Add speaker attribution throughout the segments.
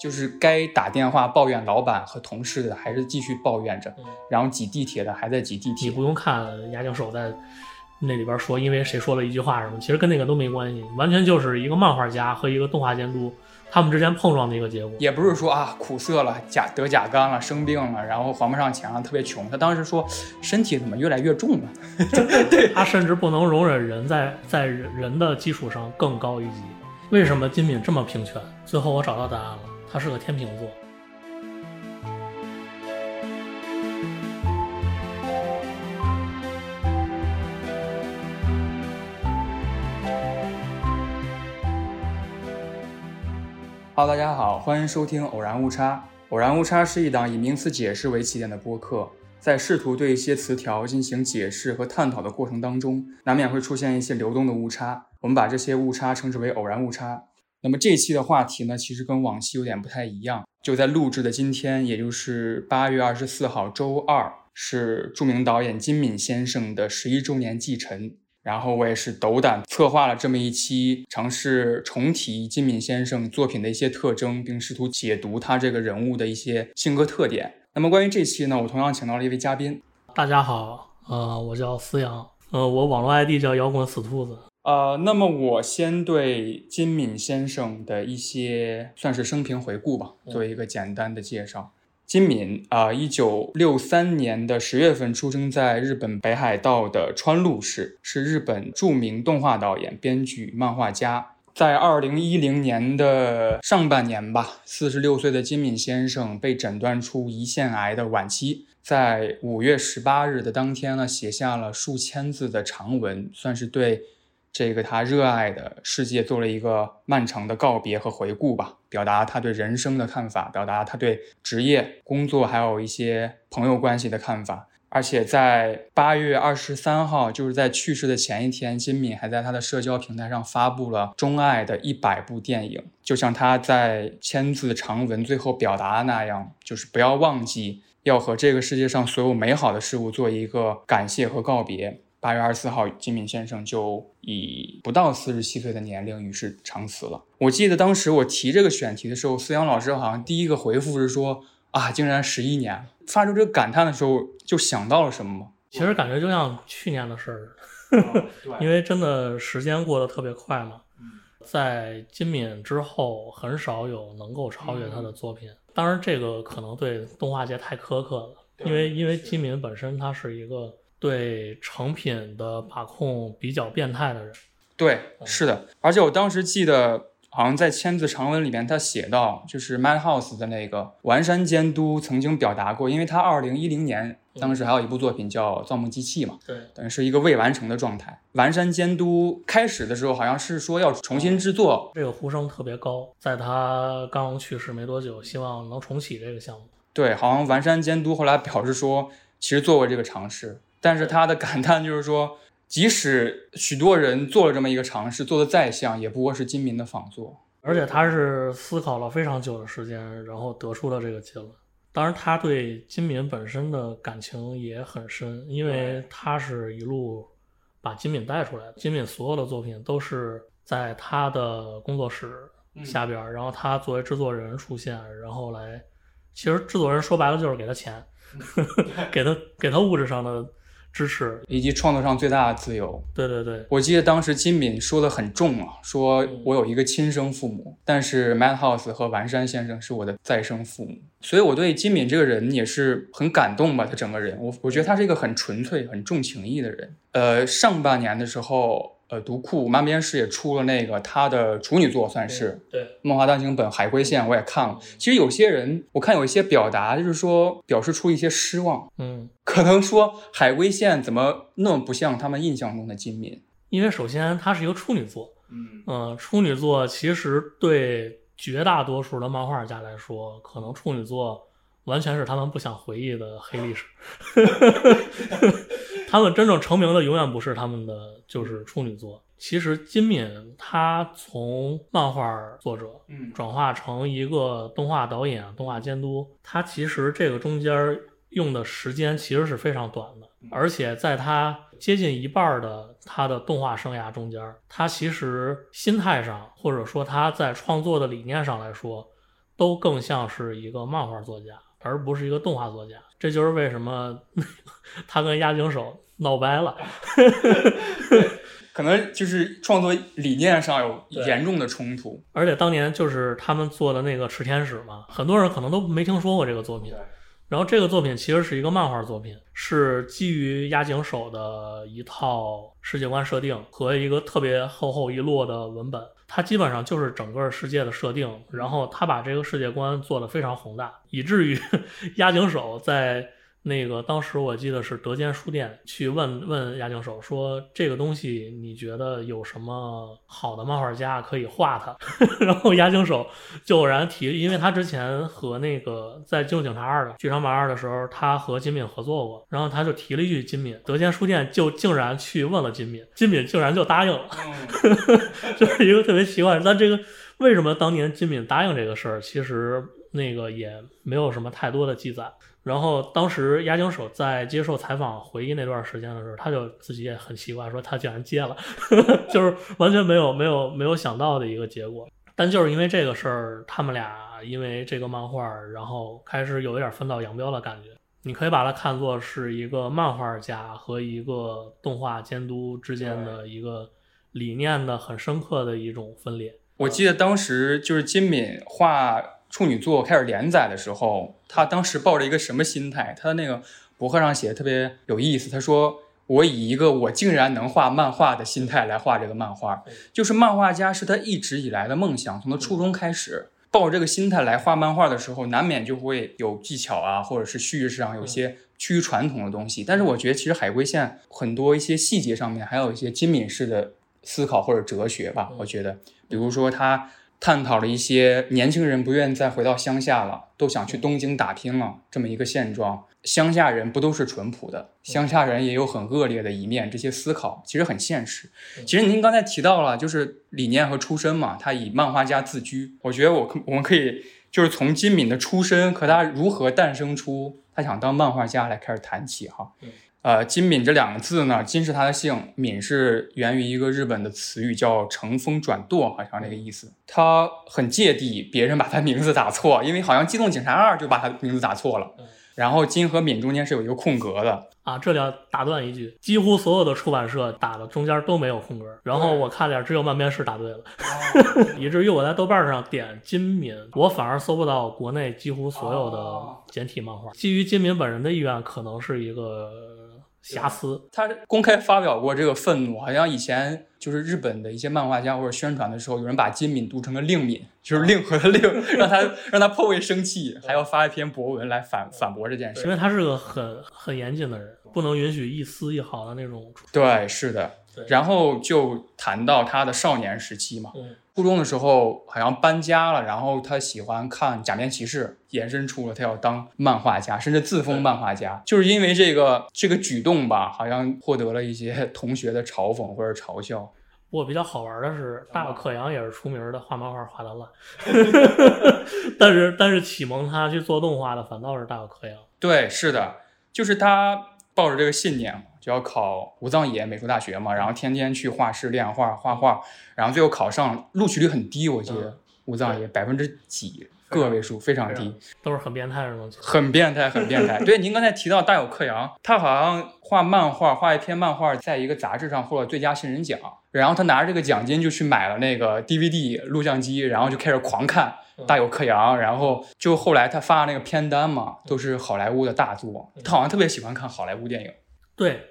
Speaker 1: 就是该打电话抱怨老板和同事的还是继续抱怨着，然后挤地铁的还在挤地铁你。
Speaker 2: 不用看牙教授在那里边说，因为谁说了一句话什么，其实跟那个都没关系，完全就是一个漫画家和一个动画监督他们之间碰撞的一个结果。
Speaker 1: 也不是说啊苦涩了、甲得甲肝了、生病了，然后还不上钱了，特别穷。他当时说身体怎么越来越重了？
Speaker 2: 他甚至不能容忍人在在人的基础上更高一级。为什么金敏这么平权？最后我找到答案了，他是个天秤座。
Speaker 1: Hello，大家好，欢迎收听《偶然误差》。《偶然误差》是一档以名词解释为起点的播客，在试图对一些词条进行解释和探讨的过程当中，难免会出现一些流动的误差。我们把这些误差称之为偶然误差。那么这一期的话题呢，其实跟往期有点不太一样。就在录制的今天，也就是八月二十四号周二，是著名导演金敏先生的十一周年祭辰。然后我也是斗胆策划了这么一期，尝试重提金敏先生作品的一些特征，并试图解读他这个人物的一些性格特点。那么关于这期呢，我同样请到了一位嘉宾，
Speaker 2: 大家好，呃，我叫思阳，呃，我网络 ID 叫摇滚死兔子。
Speaker 1: 呃，那么我先对金敏先生的一些算是生平回顾吧，做一个简单的介绍。金敏啊，一九六三年的十月份出生在日本北海道的川路市，是日本著名动画导演、编剧、漫画家。在二零一零年的上半年吧，四十六岁的金敏先生被诊断出胰腺癌的晚期。在五月十八日的当天呢，写下了数千字的长文，算是对这个他热爱的世界做了一个漫长的告别和回顾吧，表达他对人生的看法，表达他对职业、工作还有一些朋友关系的看法。而且在八月二十三号，就是在去世的前一天，金敏还在他的社交平台上发布了钟爱的一百部电影，就像他在千字长文最后表达的那样，就是不要忘记要和这个世界上所有美好的事物做一个感谢和告别。八月二十四号，金敏先生就以不到四十七岁的年龄与世长辞了。我记得当时我提这个选题的时候，思阳老师好像第一个回复是说啊，竟然十一年。发出这个感叹的时候，就想到了什么吗？
Speaker 2: 其实感觉就像去年的事儿，因为真的时间过得特别快嘛。在金敏之后，很少有能够超越他的作品。当然，这个可能对动画界太苛刻了，因为因为金敏本身他是一个对成品的把控比较变态的人。
Speaker 1: 对，是的。而且我当时记得，好像在千字长文里面，他写到，就是 Madhouse 的那个完山监督曾经表达过，因为他二零一零年当时还有一部作品叫《造梦机器》嘛，
Speaker 2: 对，
Speaker 1: 等于是一个未完成的状态。完山监督开始的时候好像是说要重新制作，
Speaker 2: 这个呼声特别高。在他刚去世没多久，希望能重启这个项目。
Speaker 1: 对，好像完山监督后来表示说，其实做过这个尝试，但是他的感叹就是说，即使许多人做了这么一个尝试，做的再像，也不过是金敏的仿作。
Speaker 2: 而且他是思考了非常久的时间，然后得出了这个结论。当然，他对金敏本身的感情也很深，因为他是一路把金敏带出来的。金敏所有的作品都是在他的工作室下边，然后他作为制作人出现，然后来，其实制作人说白了就是给他钱，给他给他物质上的支持，
Speaker 1: 以及创作上最大的自由。
Speaker 2: 对对对，
Speaker 1: 我记得当时金敏说的很重啊，说我有一个亲生父母，但是 Madhouse 和完山先生是我的再生父母，所以我对金敏这个人也是很感动吧。他整个人，我我觉得他是一个很纯粹、很重情义的人。呃，上半年的时候，呃，读库漫编室也出了那个他的处女作，算是
Speaker 2: 对《
Speaker 1: 梦华单行本海龟线》，我也看了。其实有些人，我看有一些表达，就是说表示出一些失望，
Speaker 2: 嗯，
Speaker 1: 可能说海龟线怎么那么不像他们印象中的金敏。
Speaker 2: 因为首先它是一个处女作，
Speaker 1: 嗯
Speaker 2: 嗯，处女作其实对绝大多数的漫画家来说，可能处女作完全是他们不想回忆的黑历史。他们真正成名的永远不是他们的就是处女作。其实金敏他从漫画作者
Speaker 1: 嗯
Speaker 2: 转化成一个动画导演、动画监督，他其实这个中间用的时间其实是非常短的，而且在他接近一半儿的他的动画生涯中间，他其实心态上或者说他在创作的理念上来说，都更像是一个漫画作家，而不是一个动画作家。这就是为什么 他跟押井守闹掰了。
Speaker 1: 可能就是创作理念上有严重的冲突。
Speaker 2: 而且当年就是他们做的那个《炽天使》嘛，很多人可能都没听说过这个作品。然后这个作品其实是一个漫画作品，是基于押井守的一套世界观设定和一个特别厚厚一摞的文本。它基本上就是整个世界的设定，然后他把这个世界观做得非常宏大，以至于 押井守在。那个当时我记得是德间书店去问问押井守说这个东西你觉得有什么好的漫画家可以画它？然后押井守就偶然提，因为他之前和那个在《机动警察二》的剧场版二的时候，他和金敏合作过，然后他就提了一句金敏，德间书店就竟然去问了金敏，金敏竟然就答应了，就是一个特别奇怪。但这个为什么当年金敏答应这个事儿，其实那个也没有什么太多的记载。然后当时押井守在接受采访回忆那段时间的时候，他就自己也很奇怪，说他竟然接了，就是完全没有没有没有想到的一个结果。但就是因为这个事儿，他们俩因为这个漫画，然后开始有一点分道扬镳的感觉。你可以把它看作是一个漫画家和一个动画监督之间的一个理念的很深刻的一种分裂。
Speaker 1: 我记得当时就是金敏画。处女座开始连载的时候，他当时抱着一个什么心态？他的那个博客上写的特别有意思。他说：“我以一个我竟然能画漫画的心态来画这个漫画，就是漫画家是他一直以来的梦想。从他初中开始，抱着这个心态来画漫画的时候，难免就会有技巧啊，或者是叙事上有些趋于传统的东西。但是我觉得，其实海龟线很多一些细节上面还有一些金敏式的思考或者哲学吧。我觉得，比如说他。”探讨了一些年轻人不愿意再回到乡下了，都想去东京打拼了这么一个现状。乡下人不都是淳朴的？乡下人也有很恶劣的一面。这些思考其实很现实。其实您刚才提到了，就是理念和出身嘛，他以漫画家自居。我觉得我可我们可以就是从金敏的出身和他如何诞生出他想当漫画家来开始谈起哈。呃，金敏这两个字呢，金是他的姓，敏是源于一个日本的词语，叫乘风转舵，好像那个意思。他很芥蒂别人把他名字打错，因为好像《机动警察二》就把他名字打错了。然后金和敏中间是有一个空格的
Speaker 2: 啊。这里要打断一句，几乎所有的出版社打的中间都没有空格。然后我看点，只有漫边是打对了，以至于我在豆瓣上点金敏，我反而搜不到国内几乎所有的简体漫画。基于金敏本人的意愿，可能是一个。瑕疵，
Speaker 1: 他公开发表过这个愤怒，好像以前就是日本的一些漫画家或者宣传的时候，有人把金敏读成了令敏，就是令和的令，让他让他颇为生气，还要发一篇博文来反反驳这件事。
Speaker 2: 因为他是个很很严谨的人，不能允许一丝一毫的那种。
Speaker 1: 对，是的。然后就谈到他的少年时期嘛。初中的时候好像搬家了，然后他喜欢看《假面骑士》，延伸出了他要当漫画家，甚至自封漫画家。就是因为这个这个举动吧，好像获得了一些 同学的嘲讽或者嘲笑。
Speaker 2: 不过比较好玩的是，大有克洋也是出名的画漫画画的烂，但是但是启蒙他去做动画的反倒是大有克洋。
Speaker 1: 对，是的，就是他抱着这个信念。就要考武藏野美术大学嘛，然后天天去画室练画画画，然后最后考上，录取率很低，我记得武藏野百分之几个位数，非常低，
Speaker 2: 都是很变态的东西，
Speaker 1: 很变态，很变态。对，您刚才提到大有克洋，他好像画漫画，画一篇漫画，在一个杂志上获了最佳新人奖，然后他拿着这个奖金就去买了那个 DVD 录像机，然后就开始狂看大有克洋，然后就后来他发的那个片单嘛，都是好莱坞的大作，他好像特别喜欢看好莱坞电影。
Speaker 2: 对。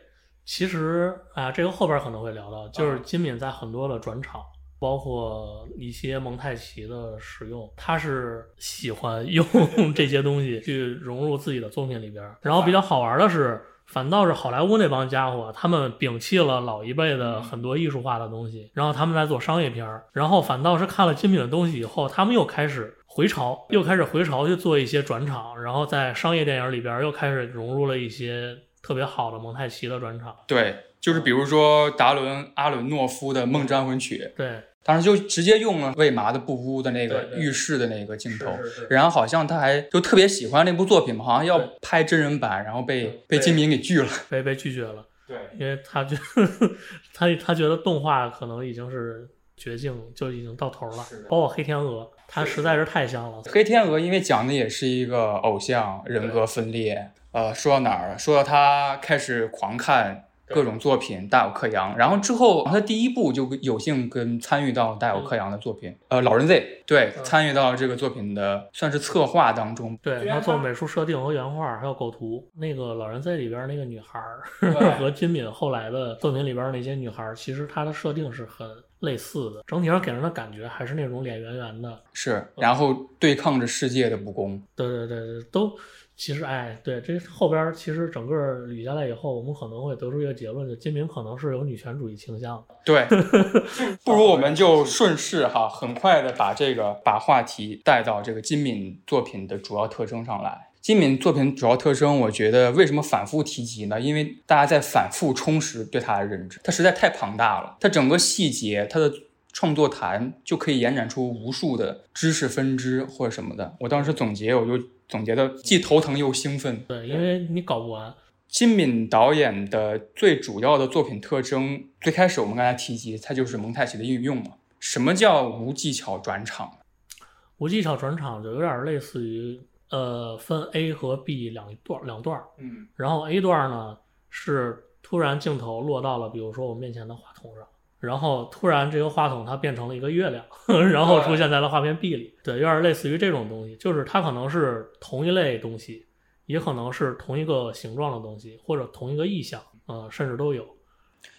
Speaker 2: 其实啊，这个后边可能会聊到，就是金敏在很多的转场，包括一些蒙太奇的使用，他是喜欢 用 这些东西去融入自己的作品里边。然后比较好玩的是，反倒是好莱坞那帮家伙，他们摒弃了老一辈的很多艺术化的东西，然后他们在做商业片儿。然后反倒是看了金敏的东西以后，他们又开始回潮，又开始回潮去做一些转场，然后在商业电影里边又开始融入了一些。特别好的蒙太奇的专场，
Speaker 1: 对，就是比如说达伦·阿伦诺夫的《梦招魂曲》，
Speaker 2: 对，
Speaker 1: 当时就直接用了魏麻的布屋的那个浴室的那个镜头，然后好像他还就特别喜欢那部作品嘛，好像要拍真人版，然后被被金敏给拒了，
Speaker 2: 被被拒绝了，
Speaker 1: 对，
Speaker 2: 因为他觉他他觉得动画可能已经是绝境，就已经到头了，包括黑天鹅。他实在是太像了。
Speaker 1: 黑天鹅因为讲的也是一个偶像人格分裂，呃，说到哪儿了？说到他开始狂看各种作品，大有克洋。然后之后他第一部就有幸跟参与到大有克洋的作品，呃，老人 Z 对，参与到这个作品的算是策划当中。
Speaker 2: 对他做美术设定和原画，还有构图。那个老人 Z 里边那个女孩儿 和金敏后来的作品里边那些女孩儿，其实她的设定是很类似的，整体上给人的感觉还是那种脸圆圆的。
Speaker 1: 是，然后对抗着世界的不公。
Speaker 2: 对对对对，都。其实，哎，对，这后边其实整个捋下来以后，我们可能会得出一个结论，就金敏可能是有女权主义倾向。
Speaker 1: 对，不如我们就顺势哈，很快的把这个把话题带到这个金敏作品的主要特征上来。金敏作品主要特征，我觉得为什么反复提及呢？因为大家在反复充实对他的认知，他实在太庞大了，他整个细节，他的创作谈就可以延展出无数的知识分支或者什么的。我当时总结，我就。总结的既头疼又兴奋，
Speaker 2: 对，因为你搞不完。
Speaker 1: 金敏导演的最主要的作品特征，最开始我们刚才提及，它就是蒙太奇的运用嘛。什么叫无技巧转场？
Speaker 2: 无技巧转场就有点类似于，呃，分 A 和 B 两段两段，
Speaker 1: 嗯，
Speaker 2: 然后 A 段呢是突然镜头落到了，比如说我面前的话筒上。然后突然，这个话筒它变成了一个月亮，然后出现在了画面壁里。对，有点类似于这种东西，就是它可能是同一类东西，也可能是同一个形状的东西，或者同一个意象，呃，甚至都有。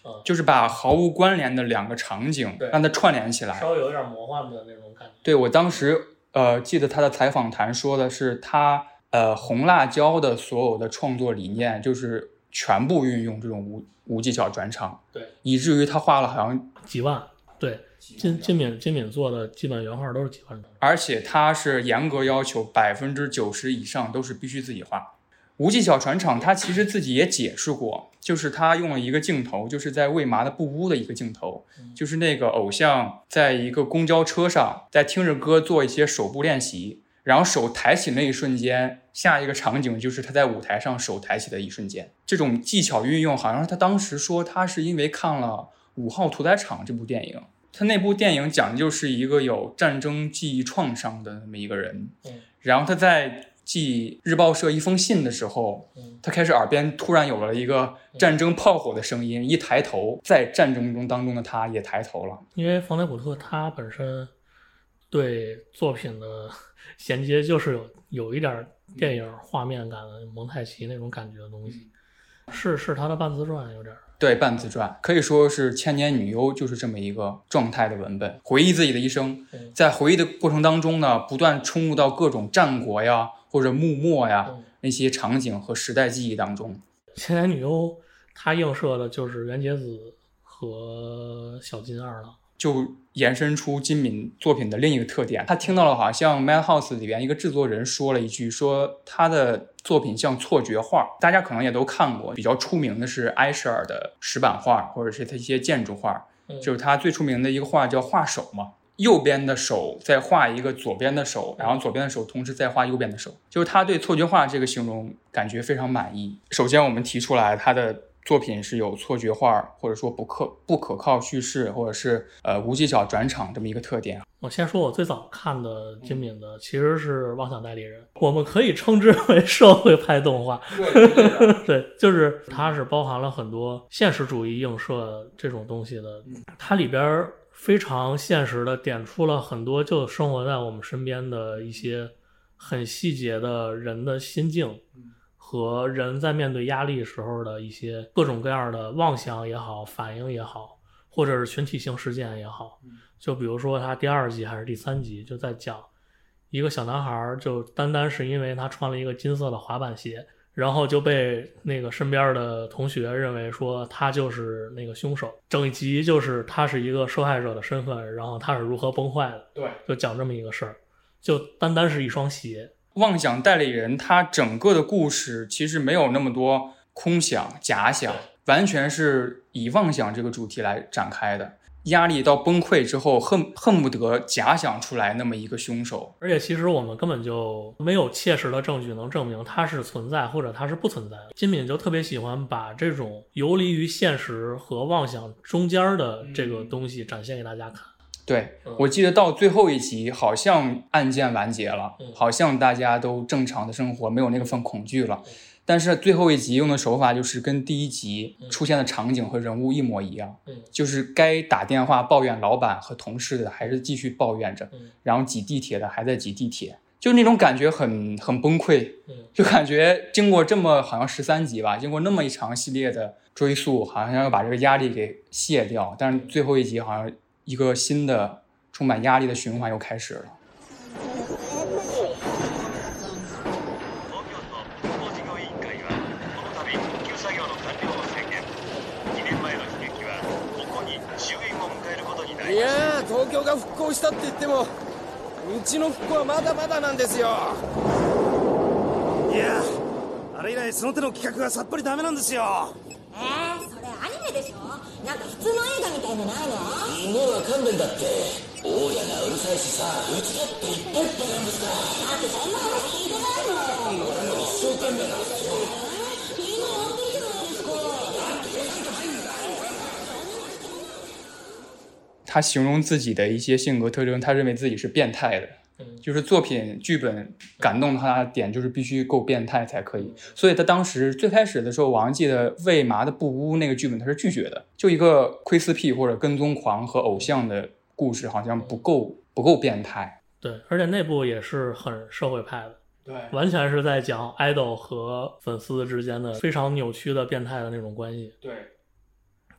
Speaker 1: 呃，就是把毫无关联的两个场景让它串联起来，
Speaker 2: 稍微有点魔幻的那种感觉。
Speaker 1: 对我当时呃记得他的采访谈说的是，他呃红辣椒的所有的创作理念就是全部运用这种无。无技巧转场，
Speaker 2: 对，
Speaker 1: 以至于他花了好像
Speaker 2: 几万，对，金金敏金敏做的基本原画都是几万
Speaker 1: 而且他是严格要求百分之九十以上都是必须自己画。无技巧转场，他其实自己也解释过，就是他用了一个镜头，就是在魏麻的布屋的一个镜头，就是那个偶像在一个公交车上，在听着歌做一些手部练习。然后手抬起那一瞬间，下一个场景就是他在舞台上手抬起的一瞬间。这种技巧运用，好像是他当时说他是因为看了《五号屠宰场》这部电影。他那部电影讲的就是一个有战争记忆创伤的那么一个人。然后他在寄日报社一封信的时候，他开始耳边突然有了一个战争炮火的声音，一抬头，在战争中当中的他也抬头了。
Speaker 2: 因为冯雷普特他本身对作品的。衔接就是有有一点电影画面感的蒙太奇那种感觉的东西，是是他的半自传有点
Speaker 1: 对半自传可以说是千年女优就是这么一个状态的文本，回忆自己的一生，在回忆的过程当中呢，不断冲入到各种战国呀或者幕末呀那些场景和时代记忆当中。
Speaker 2: 千年女优它映射的就是袁洁子和小金二郎。
Speaker 1: 就延伸出金敏作品的另一个特点，他听到了好像《Madhouse》里边一个制作人说了一句，说他的作品像错觉画。大家可能也都看过，比较出名的是埃舍尔的石板画，或者是他一些建筑画，就是他最出名的一个画叫画手嘛，右边的手在画一个左边的手，然后左边的手同时在画右边的手，就是他对错觉画这个形容感觉非常满意。首先我们提出来他的。作品是有错觉画，或者说不可不可靠叙事，或者是呃无技巧转场这么一个特点。
Speaker 2: 我先说，我最早看的金敏的其实是《妄想代理人》，我们可以称之为社会派动画。对，就是它是包含了很多现实主义映射这种东西的。它里边非常现实的点出了很多就生活在我们身边的一些很细节的人的心境。和人在面对压力时候的一些各种各样的妄想也好，反应也好，或者是群体性事件也好，就比如说他第二集还是第三集，就在讲一个小男孩，就单单是因为他穿了一个金色的滑板鞋，然后就被那个身边的同学认为说他就是那个凶手。整一集就是他是一个受害者的身份，然后他是如何崩坏的。
Speaker 1: 对，
Speaker 2: 就讲这么一个事儿，就单单是一双鞋。
Speaker 1: 妄想代理人，他整个的故事其实没有那么多空想、假想，完全是以妄想这个主题来展开的。压力到崩溃之后，恨恨不得假想出来那么一个凶手。
Speaker 2: 而且，其实我们根本就没有切实的证据能证明他是存在或者他是不存在的。金敏就特别喜欢把这种游离于现实和妄想中间的这个东西展现给大家看。
Speaker 1: 对
Speaker 2: 嗯，
Speaker 1: 我记得到最后一集，好像案件完结了，
Speaker 2: 嗯。
Speaker 1: 好像大家都正常的生活，没有那个份恐惧了。但是最后一集用的手法就是跟第一集出现的场景和人物一模一样，
Speaker 2: 嗯。
Speaker 1: 就是该打电话抱怨老板和同事的还是继续抱怨着，
Speaker 2: 嗯。
Speaker 1: 然后挤地铁的还在挤地铁，就那种感觉很很崩溃，
Speaker 2: 嗯。
Speaker 1: 就感觉经过这么好像十三集吧，经过那么一长系列的追溯，好像要把这个压力给卸掉，但是最后一集好像一个新的充满压力的循环又开始了。
Speaker 3: いや東京が復興したって言ってもうちの復興はまだまだなんですよ。
Speaker 4: いやあれ以来その手の企画がさっぱりダメなんですよ。
Speaker 5: えー、なんか普通の映画みたいのないの？
Speaker 3: もうわかんねえんだって。大家がうるさいしさうちだっていっぱいいっぱいなんですから。
Speaker 5: だってそんな話聞いてない？もん俺も一生懸命なんですよ。君も。やってる。じゃないですか
Speaker 1: 他形容自己的一些性格特征，他认为自己是变态的，
Speaker 2: 嗯
Speaker 1: 就是作品剧本感动他的点就是必须够变态才可以。所以他当时最开始的时候，我好像记得《为麻的布屋》那个剧本他是拒绝的，就一个窥私癖或者跟踪狂和偶像的故事，好像不够不够变态。
Speaker 2: 对，而且那部也是很社会派的，
Speaker 1: 对
Speaker 2: 完全是在讲 idol 和粉丝之间的非常扭曲的变态的那种关系。
Speaker 1: 对，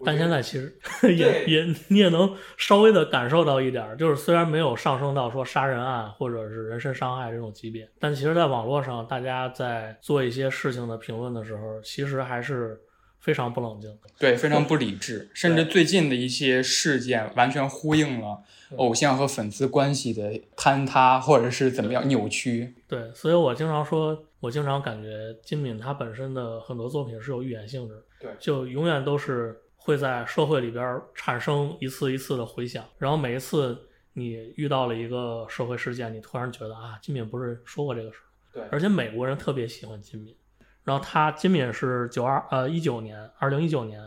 Speaker 2: 但现在其实 也也你也能稍微的感受到一点儿，就是虽然没有上升到说杀人案或者是人身伤害这种级别，但其实在网络上，大家在做一些事情的评论的时候，其实还是非常不冷静。
Speaker 1: 对，非常不理智，甚至最近的一些事件完全呼应了偶像和粉丝关系的坍塌，或者是怎么样扭曲。
Speaker 2: 对，所以我经常说，我经常感觉金敏他本身的很多作品是有预言性质，
Speaker 1: 对。
Speaker 2: 就永远都是会在社会里边儿产生一次一次的回响，然后每一次你遇到了一个社会事件，你突然觉得啊，金敏不是说过这个事儿，
Speaker 1: 对
Speaker 2: 而且美国人特别喜欢金敏，然后他金敏是九二呃一九年二零一九年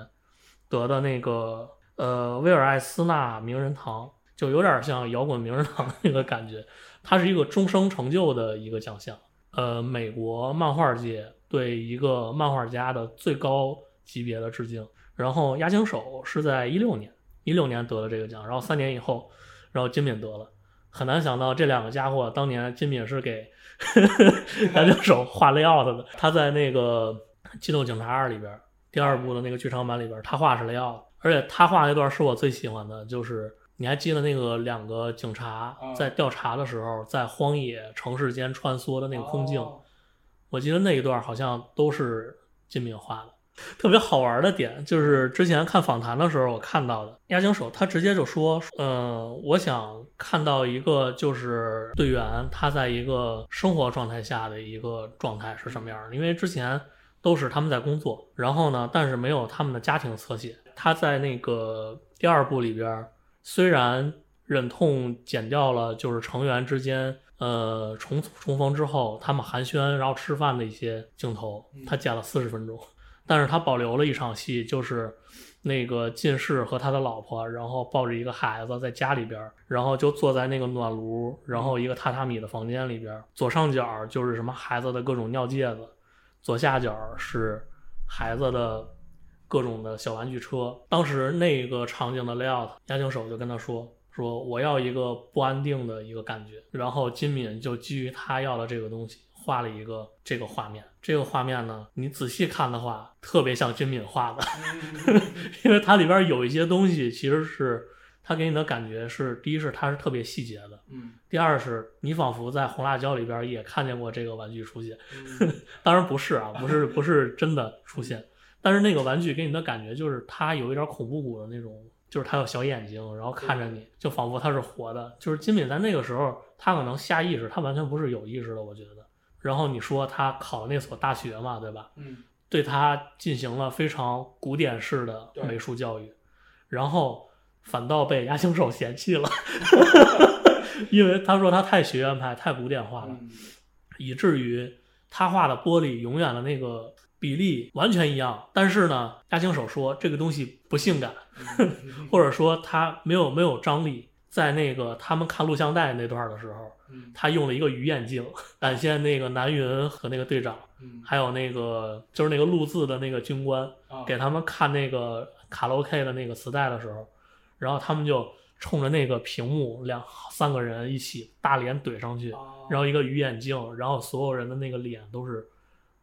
Speaker 2: 得的那个呃威尔艾斯纳名人堂，就有点像摇滚名人堂那个感觉。它是一个终生成就的一个奖项，呃，美国漫画界对一个漫画家的最高级别的致敬。然后押井守是在一六年，一六年得了这个奖，然后三年以后，然后金敏得了。很难想到这两个家伙当年金敏是给押井守画 layout 的，他在那个《机动警察二》里边第二部的那个剧场版里边，他画是 layout，而且他画那段是我最喜欢的，就是你还记得那个两个警察
Speaker 1: 嗯
Speaker 2: 在调查的时候，在荒野城市间穿梭的那个空镜，
Speaker 1: 哦
Speaker 2: 我记得那一段好像都是金敏画的。特别好玩的点就是之前看访谈的时候我看到的，押井守他直接就说，呃，我想看到一个就是队员他在一个生活状态下的一个状态是什么样的，因为之前都是他们在工作，然后呢，但是没有他们的家庭侧写。他在那个第二部里边，虽然忍痛剪掉了就是成员之间呃重重逢之后他们寒暄然后吃饭的一些镜头，他剪了四十分钟。但是他保留了一场戏，就是那个进士和他的老婆，然后抱着一个孩子在家里边，然后就坐在那个暖炉，然后一个榻榻米的房间里边，左上角就是什么孩子的各种尿介子，左下角是孩子的各种的小玩具车。当时那个场景的 layout，押井守就跟他说。说我要一个不安定的一个感觉，然后金敏就基于他要的这个东西，画了一个这个画面。这个画面呢，你仔细看的话，特别像金敏画的，因为它里边有一些东西其实是它给你的感觉是，第一是它是特别细节的，
Speaker 1: 嗯，
Speaker 2: 第二是你仿佛在红辣椒里边也看见过这个玩具出现，当然不是啊，不是不是真的出现，但是那个玩具给你的感觉就是它有一点恐怖谷的那种。就是它有小眼睛，然后看着你，就仿佛它是活的。就是金敏在那个时候，他可能下意识，他完全不是有意识的，我觉得。然后你说他考了那所大学嘛，对吧？
Speaker 1: 嗯，
Speaker 2: 对他进行了非常古典式的美术教育，然后反倒被押井守嫌弃了，因为他说他太学院派、太古典化了，
Speaker 1: 嗯
Speaker 2: 以至于他画的玻璃永远的那个比例完全一样。但是呢，押井守说这个东西不性感，或者说它没有没有张力。在那个他们看录像带那段的时候，
Speaker 1: 嗯
Speaker 2: 他用了一个鱼眼镜展现那个南云和那个队长，
Speaker 1: 嗯
Speaker 2: 还有那个就是那个录字的那个军官，
Speaker 1: 啊
Speaker 2: 给他们看那个卡拉 OK 的那个磁带的时候，然后他们就冲着那个屏幕两三个人一起大脸怼上去，然后一个鱼眼镜，然后所有人的那个脸都是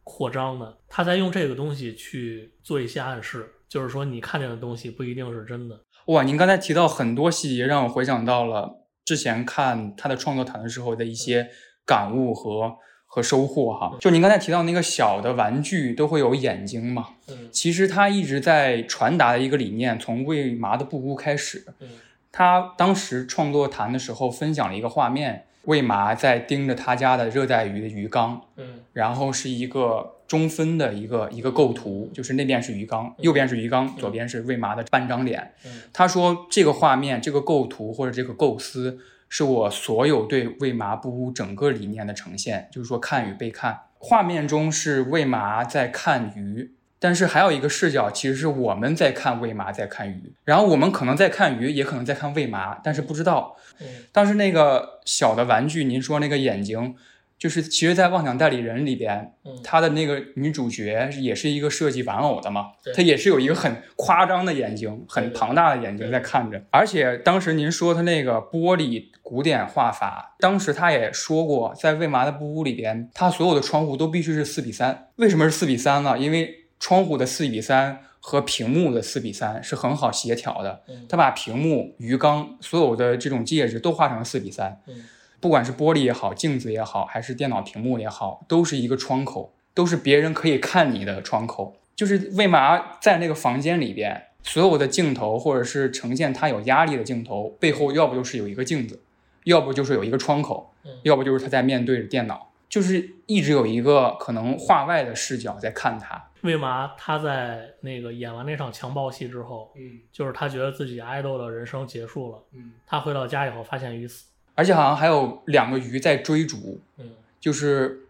Speaker 2: 扩张的。他在用这个东西去做一些暗示，就是说你看见的东西不一定是真的。
Speaker 1: 哇，您刚才提到很多细节，让我回想到了之前看他的创作谈的时候的一些感悟和和收获哈。就您刚才提到那个小的玩具都会有眼睛嘛，
Speaker 2: 嗯
Speaker 1: 其实他一直在传达的一个理念，从喂麻的布屋开始。
Speaker 2: 嗯
Speaker 1: 他当时创作谈的时候分享了一个画面，喂麻在盯着他家的热带鱼的鱼缸，
Speaker 2: 嗯
Speaker 1: 然后是一个中分的一个一个构图，就是那边是鱼缸，右边是鱼缸，左边是魏麻的半张脸。
Speaker 2: 嗯
Speaker 1: 他说这个画面、这个构图或者这个构思，是我所有对魏麻不污整个理念的呈现，就是说看与被看。画面中是魏麻在看鱼，但是还有一个视角，其实是我们在看喂麻，在看鱼。然后我们可能在看鱼，也可能在看喂麻，但是不知道。
Speaker 2: 嗯
Speaker 1: 当时那个小的玩具，您说那个眼睛，就是其实，在《妄想代理人》里边，
Speaker 2: 嗯
Speaker 1: 她的那个女主角也是一个设计玩偶的嘛
Speaker 2: 对，
Speaker 1: 她也是有一个很夸张的眼睛，很庞大的眼睛在看着。而且当时您说她那个玻璃古典画法，当时她也说过，在魏麻的布屋里边，她所有的窗户都必须是四比三。为什么是四比三呢？因为窗户的四比三和屏幕的四比三是很好协调的。
Speaker 2: 嗯
Speaker 1: 他把屏幕、鱼缸所有的这种介质都画成了四比三。
Speaker 2: 嗯
Speaker 1: 不管是玻璃也好，镜子也好，还是电脑屏幕也好，都是一个窗口，都是别人可以看你的窗口。就是为嘛在那个房间里边，所有的镜头或者是呈现他有压力的镜头背后，要不就是有一个镜子，要不就是有一个窗口
Speaker 2: 嗯，
Speaker 1: 要不就是他在面对着电脑，就是一直有一个可能画外的视角在看他。
Speaker 2: 为嘛他在那个演完那场强暴戏之后，
Speaker 1: 嗯
Speaker 2: 就是他觉得自己爱豆的人生结束了。
Speaker 1: 嗯，
Speaker 2: 他回到家以后发现鱼死。
Speaker 1: 而且好像还有两个鱼在追逐，
Speaker 2: 嗯
Speaker 1: 就是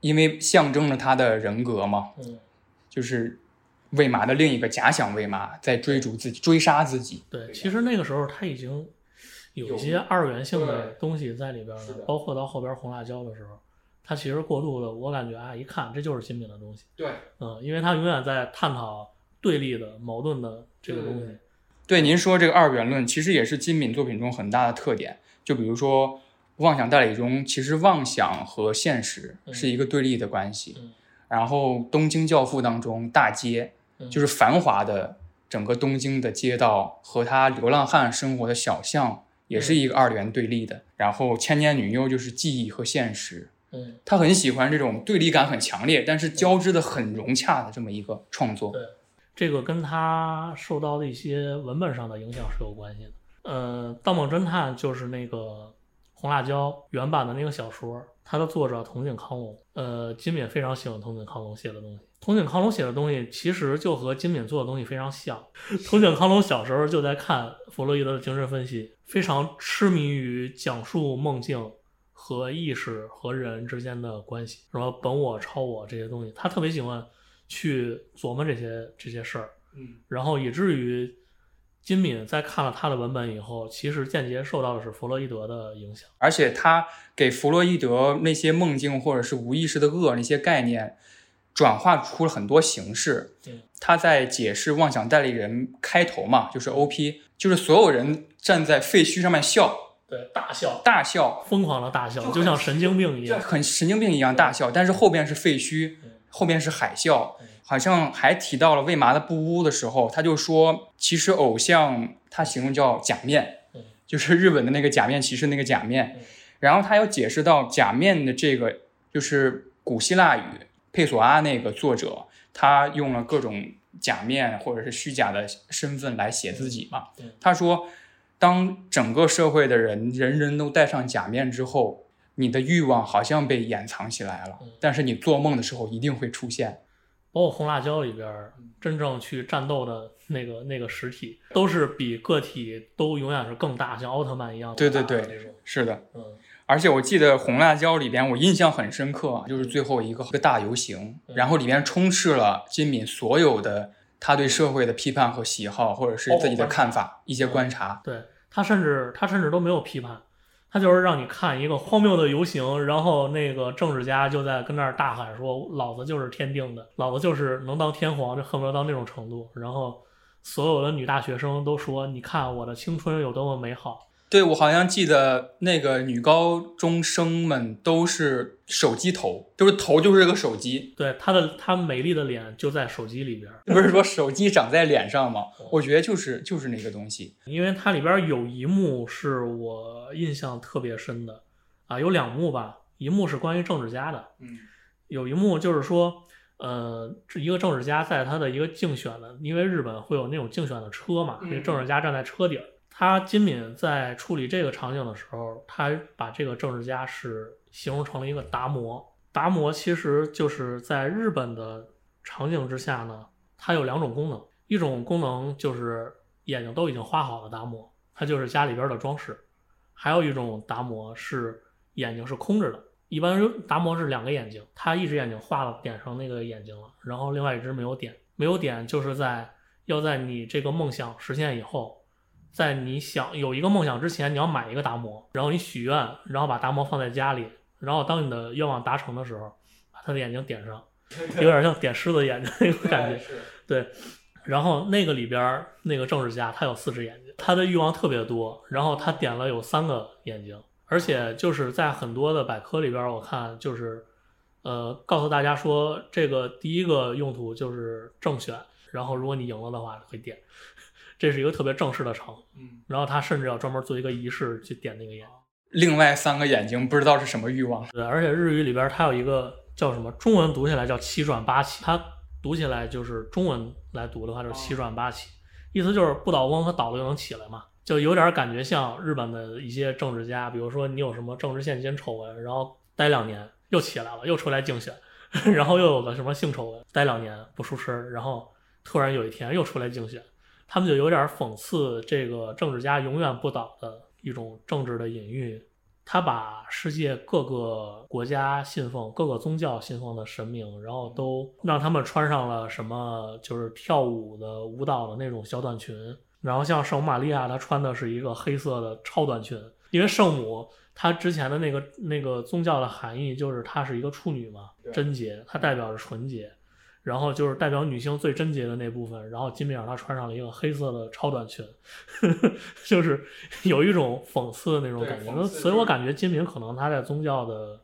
Speaker 1: 因为象征着他的人格嘛，
Speaker 2: 嗯，
Speaker 1: 就是魏麻的另一个假想魏麻在追逐自己、追杀自己。
Speaker 2: 对，其实那个时候他已经有一些二元性的东西在里边了，包括到后边红辣椒的时候，他其实过度的，我感觉啊，一看这就是金敏的东西。
Speaker 1: 对，
Speaker 2: 嗯，因为他永远在探讨对立的、矛盾的这个东西。
Speaker 1: 对，您说这个二元论其实也是金敏作品中很大的特点。就比如说《妄想代理》中，其实妄想和现实是一个对立的关系。
Speaker 2: 嗯
Speaker 1: 然后《东京教父》当中，大街
Speaker 2: 嗯
Speaker 1: 就是繁华的整个东京的街道和他流浪汉生活的小巷，也是一个二元对立的。然后《千年女优》就是记忆和现实，
Speaker 2: 嗯，
Speaker 1: 他很喜欢这种对立感很强烈，但是交织的很融洽的这么一个创作。
Speaker 2: 对这个跟他受到的一些文本上的影响是有关系的。呃，《盗梦侦探》就是那个红辣椒原版的那个小说，它的作者藤井康隆。呃，金敏非常喜欢藤井康隆写的东西。藤井康隆写的东西其实就和金敏做的东西非常像。藤井康隆小时候就在看弗洛伊德的精神分析，非常痴迷于讲述梦境和意识和人之间的关系，什么本我、超我这些东西，他特别喜欢去琢磨这些这些事儿。
Speaker 1: 嗯，
Speaker 2: 然后以至于金敏在看了他的文本以后，其实间接受到的是弗洛伊德的影响。
Speaker 1: 而且他给弗洛伊德那些梦境或者是无意识的恶那些概念，转化出了很多形式
Speaker 2: 嗯。
Speaker 1: 他在解释《妄想代理人》开头嘛，就是 OP，就是所有人站在废墟上面笑，
Speaker 2: 对，大笑，
Speaker 1: 大笑，
Speaker 2: 疯狂的大笑，就像神经病一样。
Speaker 1: 很神经病一样大笑，但是后边是废墟，后面是海啸，好像还提到了魏麻的布屋的时候，他就说，其实偶像他形容叫假面
Speaker 2: 嗯，
Speaker 1: 就是日本的那个假面骑士那个假面。
Speaker 2: 嗯，
Speaker 1: 然后他又解释到假面的这个就是古希腊语佩索阿那个作者，他用了各种假面或者是虚假的身份来写自己嘛。
Speaker 2: 嗯，
Speaker 1: 他说，当整个社会的人人人都戴上假面之后。你的欲望好像被掩藏起来了
Speaker 2: 嗯，
Speaker 1: 但是你做梦的时候一定会出现。
Speaker 2: 包括红辣椒里边真正去战斗的那个那个实体，都是比个体都永远是更大，像奥特曼一样
Speaker 1: 对对对。是的，
Speaker 2: 嗯
Speaker 1: 而且我记得《红辣椒》里边，我印象很深刻，就是最后一个一个大游行，
Speaker 2: 嗯
Speaker 1: 然后里边充斥了金敏所有的他对社会的批判和喜好，或者是自己的看法、一些观察。
Speaker 2: 对他甚至他甚至都没有批判，他就是让你看一个荒谬的游行，然后那个政治家就在跟那儿大喊说：“老子就是天定的，老子就是能当天皇，就恨不得到那种程度。”然后所有的女大学生都说：“你看我的青春有多么美好。”
Speaker 1: 对我好像记得那个女高中生们都是手机头，就是头就是个手机，
Speaker 2: 对她的她美丽的脸就在手机里边儿，
Speaker 1: 不是说手机长在脸上吗？我觉得就是就是那个东西。
Speaker 2: 因为它里边有一幕是我印象特别深的啊，有两幕吧，一幕是关于政治家的，
Speaker 1: 嗯
Speaker 2: 有一幕就是说，呃，这一个政治家在他的一个竞选的，因为日本会有那种竞选的车嘛，那个政治家站在车顶儿。他金敏在处理这个场景的时候，他把这个政治家是形容成了一个达摩。达摩其实就是在日本的场景之下呢，它有两种功能，一种功能就是眼睛都已经画好的达摩，它就是家里边的装饰；还有一种达摩是眼睛是空着的，一般达摩是两个眼睛，他一只眼睛画了点上那个眼睛了，然后另外一只没有点，没有点就是在要在你这个梦想实现以后，在你想有一个梦想之前，你要买一个达摩，然后你许愿，然后把达摩放在家里，然后当你的愿望达成的时候，把他的眼睛点上，有点像点狮子眼睛那种感觉。对，然后那个里边儿那个政治家他有四只眼睛，他的欲望特别多，然后他点了有三个眼睛，而且就是在很多的百科里边儿，我看就是呃告诉大家说，这个第一个用途就是正选，然后如果你赢了的话会点，这是一个特别正式的城，
Speaker 1: 嗯，
Speaker 2: 然后他甚至要专门做一个仪式去点那个烟。
Speaker 1: 另外三个眼睛不知道是什么欲望。
Speaker 2: 对，而且日语里边它有一个叫什么，中文读起来叫七转八起，它读起来就是中文来读的话就是七转八起，意思就是不倒翁和倒了就能起来嘛，就有点感觉像日本的一些政治家，比如说你有什么政治献金丑闻，然后待两年又起来了，又出来竞选，然后又有个什么性丑闻，待两年不出声，然后突然有一天又出来竞选，他们就有点讽刺这个政治家永远不倒的一种政治的隐喻。他把世界各个国家信奉、各个宗教信奉的神明，然后都让他们穿上了什么，就是跳舞的舞蹈的那种小短裙。然后像圣玛利亚，她穿的是一个黑色的超短裙，因为圣母她之前的那个那个宗教的含义就是她是一个处女嘛，贞洁，它代表着纯洁。然后就是代表女性最贞洁的那部分，然后金敏让她穿上了一个黑色的超短裙，呵 呵就是有一种讽刺的那种感觉。
Speaker 1: 对讽刺
Speaker 2: 所以我感觉金敏可能她在宗教的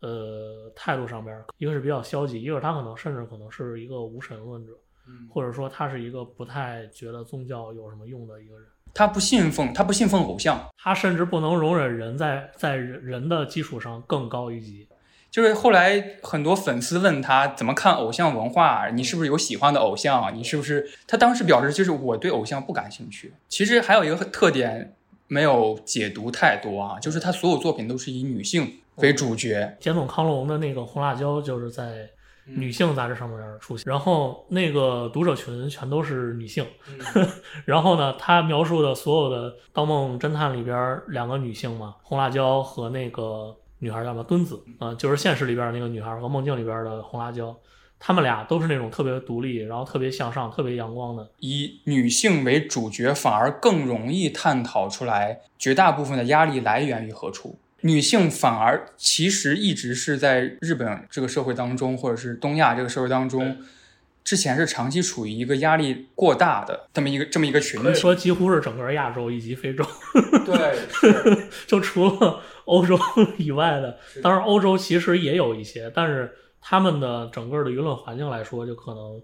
Speaker 2: 呃态度上边儿，一个是比较消极，一个是他可能甚至可能是一个无神论者，
Speaker 1: 嗯
Speaker 2: 或者说她是一个不太觉得宗教有什么用的一个人。
Speaker 1: 他不信奉，他不信奉偶像，
Speaker 2: 他甚至不能容忍人在在人人的基础上更高一级。
Speaker 1: 就是后来很多粉丝问他怎么看偶像文化，你是不是有喜欢的偶像？你是不是？他当时表示就是我对偶像不感兴趣。其实还有一个特点没有解读太多啊，就是他所有作品都是以女性为主角。
Speaker 2: 简总康龙的那个红辣椒就是在女性杂志上面出现，然后那个读者群全都是女性，然后呢，他描述的所有的《盗梦侦探》里边两个女性嘛，红辣椒和那个女孩叫什么敦子，啊、就是现实里边那个女孩和梦境里边的红辣椒，她们俩都是那种特别独立，然后特别向上、特别阳光的，
Speaker 1: 以女性为主角，反而更容易探讨出来绝大部分的压力来源于何处。女性反而其实一直是在日本这个社会当中，或者是东亚这个社会当中，之前是长期处于一个压力过大的这么一个这么一个群体。
Speaker 2: 说几乎是整个亚洲以及非洲。
Speaker 1: 对，是
Speaker 2: 就除了欧洲 以外的，当然欧洲其实也有一些，但是他们的整个的舆论环境来说，就可能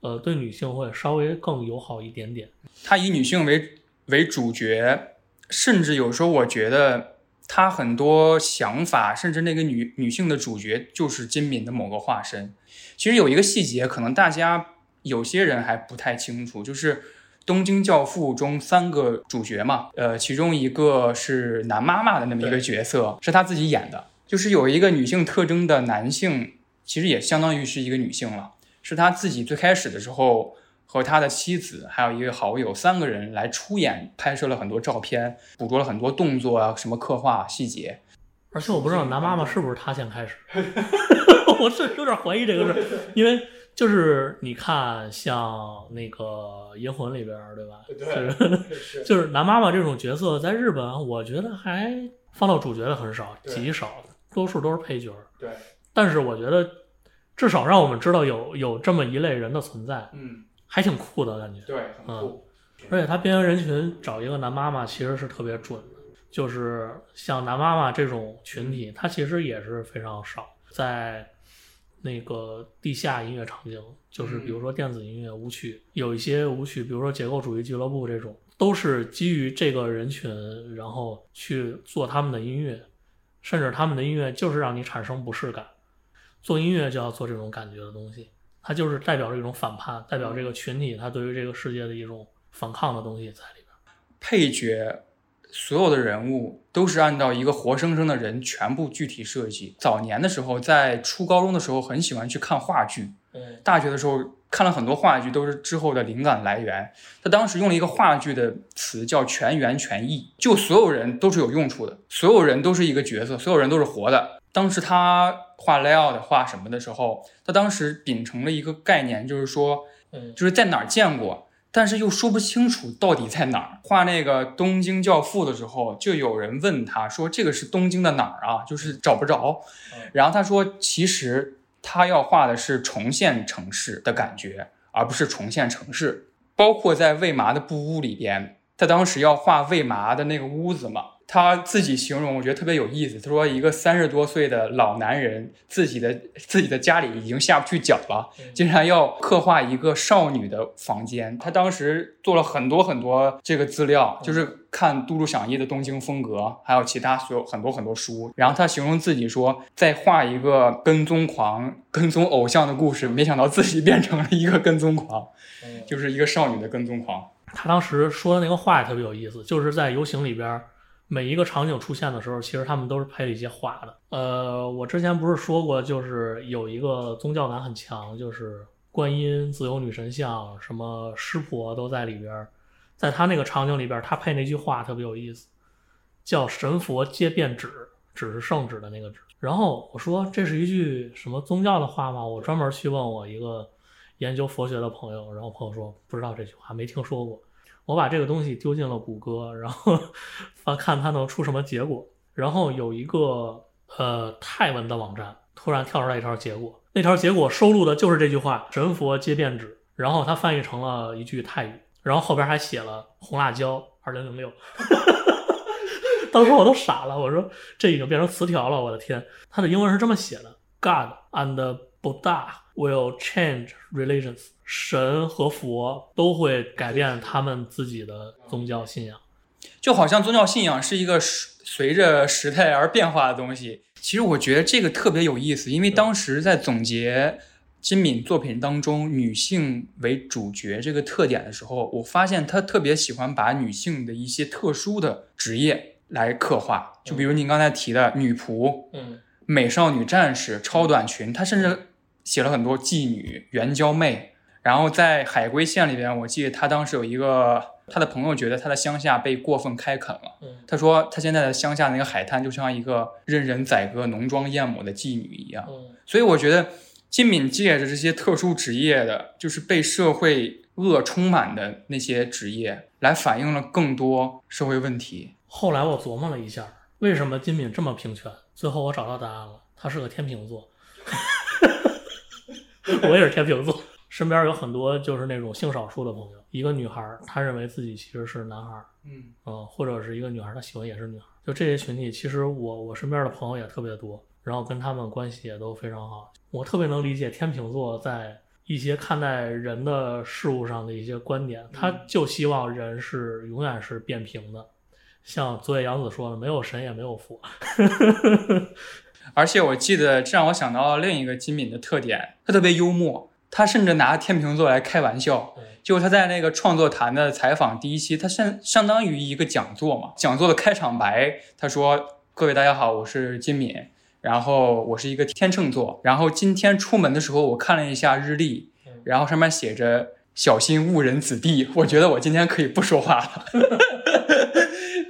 Speaker 2: 呃对女性会稍微更友好一点点。
Speaker 1: 他以女性为为主角，甚至有时候我觉得他很多想法，甚至那个女女性的主角就是金敏的某个化身。其实有一个细节，可能大家有些人还不太清楚，就是《东京教父》中三个主角嘛，呃，其中一个是男妈妈的那么一个角色，是他自己演的，就是有一个女性特征的男性，其实也相当于是一个女性了，是他自己最开始的时候。和他的妻子还有一个好友三个人来出演，拍摄了很多照片，捕捉了很多动作啊，什么刻画细节。
Speaker 2: 而且我不知道男妈妈是不是他先开始，我是有点怀疑这个事儿，因为就是你看，像那个《银魂》里边儿，对吧？
Speaker 1: 对
Speaker 2: 就是 就是男妈妈这种角色，在日本，我觉得还放到主角的很少，极少，多数都是配角。
Speaker 1: 对，
Speaker 2: 但是我觉得，至少让我们知道有有这么一类人的存在，
Speaker 1: 嗯，
Speaker 2: 还挺酷的感觉。
Speaker 1: 对，很酷。
Speaker 2: 而且他边缘人群找一个男妈妈其实是特别准的，就是像男妈妈这种群体，它其实也是非常少，在那个地下音乐场景，就是比如说电子音乐、舞曲，有一些舞曲，比如说结构主义俱乐部这种，都是基于这个人群，然后去做他们的音乐，甚至他们的音乐就是让你产生不适感。做音乐就要做这种感觉的东西，它就是代表着一种反叛，代表这个群体它对于这个世界的一种反抗的东西在里边。
Speaker 1: 配角所有的人物都是按照一个活生生的人全部具体设计。早年的时候，在初高中的时候，很喜欢去看话剧。
Speaker 2: 嗯
Speaker 1: 大学的时候看了很多话剧，都是之后的灵感来源。他当时用了一个话剧的词叫“全员全意”，就所有人都是有用处的，所有人都是一个角色，所有人都是活的。当时他画 layout 画什么的时候，他当时秉承了一个概念，就是说，
Speaker 2: 嗯
Speaker 1: 就是在哪儿见过，但是又说不清楚到底在哪儿。画那个东京教父的时候，就有人问他说：“这个是东京的哪儿啊？”就是找不着。然后他说：“其实他要画的是重现城市的感觉，而不是重现城市。包括在魏麻的布屋里边，他当时要画魏麻的那个屋子嘛。”他自己形容，我觉得特别有意思。他说，一个三十多岁的老男人，自己的自己的家里已经下不去脚了，竟然要刻画一个少女的房间。他当时做了很多很多这个资料，就是看杜鲁响一的东京风格，还有其他所有很多很多书。然后他形容自己说，在画一个跟踪狂、跟踪偶像的故事，没想到自己变成了一个跟踪狂，就是一个少女的跟踪狂。
Speaker 2: 他当时说的那个话也特别有意思，就是在游行里边，每一个场景出现的时候，其实他们都是配了一些话的。呃，我之前不是说过，就是有一个宗教感很强，就是观音、自由女神像、什么湿婆都在里边。在他那个场景里边，他配那句话特别有意思，叫“神佛皆变纸”，纸是圣旨的那个纸。然后我说这是一句什么宗教的话吗？我专门去问我一个研究佛学的朋友，然后朋友说不知道这句话，没听说过。我把这个东西丢进了谷歌，然后 翻看它能出什么结果。然后有一个呃泰文的网站突然跳出来一条结果，那条结果收录的就是这句话“神佛皆变纸”，然后它翻译成了一句泰语，然后后边还写了“红辣椒二零零六”。当时我都傻了，我说这已经变成词条了，我的天！它的英文是这么写的：God and Buddha will change religions。神和佛都会改变他们自己的宗教信仰。
Speaker 1: 就好像宗教信仰是一个随着时代而变化的东西。其实我觉得这个特别有意思，因为当时在总结金敏作品当中女性为主角这个特点的时候，我发现她特别喜欢把女性的一些特殊的职业来刻画，就比如您刚才提的女仆、
Speaker 2: 嗯
Speaker 1: 美少女战士、超短裙，她甚至写了很多妓女、援交妹。然后在海龟县里边，我记得他当时有一个他的朋友觉得他的乡下被过分开垦了，
Speaker 2: 嗯
Speaker 1: 他说他现在的乡下那个海滩就像一个任人宰割、浓妆艳抹的妓女一样。
Speaker 2: 嗯
Speaker 1: 所以我觉得金敏借着这些特殊职业的，就是被社会恶充满的那些职业，来反映了更多社会问题。
Speaker 2: 后来我琢磨了一下，为什么金敏这么平权？最后我找到答案了，他是个天秤座。我也是天秤座，身边有很多就是那种性少数的朋友，一个女孩儿，她认为自己其实是男孩儿，
Speaker 1: 嗯
Speaker 2: 呃，或者是一个女孩儿，她喜欢也是女孩儿。就这些群体，其实我我身边的朋友也特别多，然后跟他们关系也都非常好。我特别能理解天秤座在一些看待人的事物上的一些观点，他就希望人是永远是扁平的。像昨夜杨子说的，没有神也没有佛。
Speaker 1: 而且我记得，这让我想到了另一个金敏的特点，他特别幽默，他甚至拿天秤座来开玩笑。就他在那个创作坛的采访第一期，他相相当于一个讲座嘛。讲座的开场白，他说：“各位大家好，我是金敏，然后我是一个天秤座，然后今天出门的时候我看了一下日历，然后上面写着小心误人子弟。我觉得我今天可以不说话了。”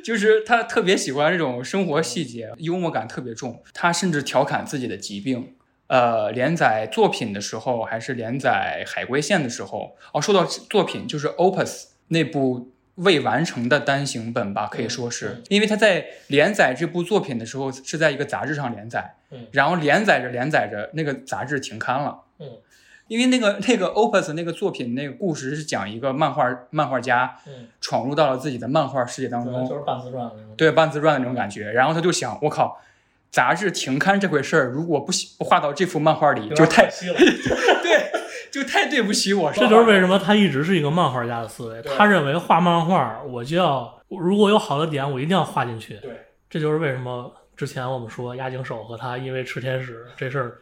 Speaker 1: 就是他特别喜欢这种生活细节，幽默感特别重。他甚至调侃自己的疾病，呃连载作品的时候，还是连载海龟线的时候，哦，说到作品就是 Opus 那部未完成的单行本吧，可以说是，因为他在连载这部作品的时候是在一个杂志上连载，
Speaker 2: 嗯
Speaker 1: 然后连载着连载着，那个杂志停刊了。
Speaker 2: 嗯
Speaker 1: 因为那个那个 Opus 那个作品那个故事是讲一个漫画漫画家
Speaker 2: 嗯，
Speaker 1: 闯入到了自己的漫画世界当中，
Speaker 2: 就是半自传的那种。
Speaker 1: 对半自传的那种感觉。然后他就想，我靠，杂志停刊这回事儿，如果不写不画到这幅漫画里，就太
Speaker 2: 点可惜了。
Speaker 1: 对，就太对不起我。
Speaker 2: 这就是为什么他一直是一个漫画家的思维。他认为画漫画，我就要如果有好的点，我一定要画进去。
Speaker 1: 对，
Speaker 2: 这就是为什么之前我们说押井守和他因为吃天使这事儿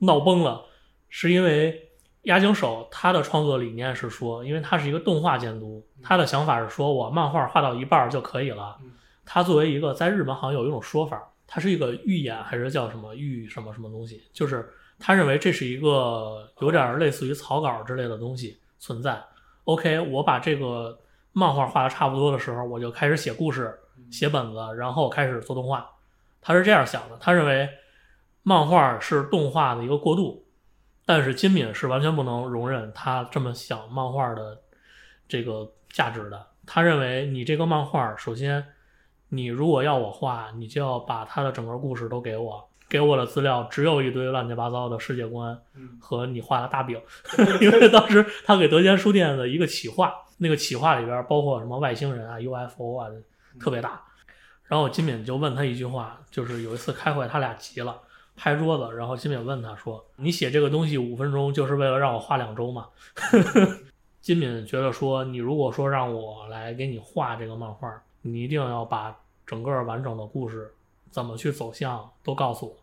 Speaker 2: 闹崩了，是因为押井守他的创作理念是说，因为他是一个动画监督，他的想法是说我漫画画到一半儿就可以了。他作为一个在日本好像有一种说法，他是一个预演还是叫什么预什么什么东西，就是他认为这是一个有点类似于草稿之类的东西存在。OK，我把这个漫画画的差不多的时候，我就开始写故事、写本子，然后开始做动画。他是这样想的，他认为漫画是动画的一个过渡，但是金敏是完全不能容忍他这么想漫画的这个价值的。他认为你这个漫画，首先你如果要我画，你就要把他的整个故事都给我，给我的资料只有一堆乱七八糟的世界观和你画的大饼，因为当时他给德间书店的一个企划，那个企划里边包括什么外星人啊、UFO 啊，特别大。然后金敏就问他一句话，就是有一次开会，他俩急了，拍桌子，然后金敏问他说：“你写这个东西五分钟，就是为了让我画两周吗？” 金敏觉得说，你如果说让我来给你画这个漫画，你一定要把整个完整的故事怎么去走向都告诉我。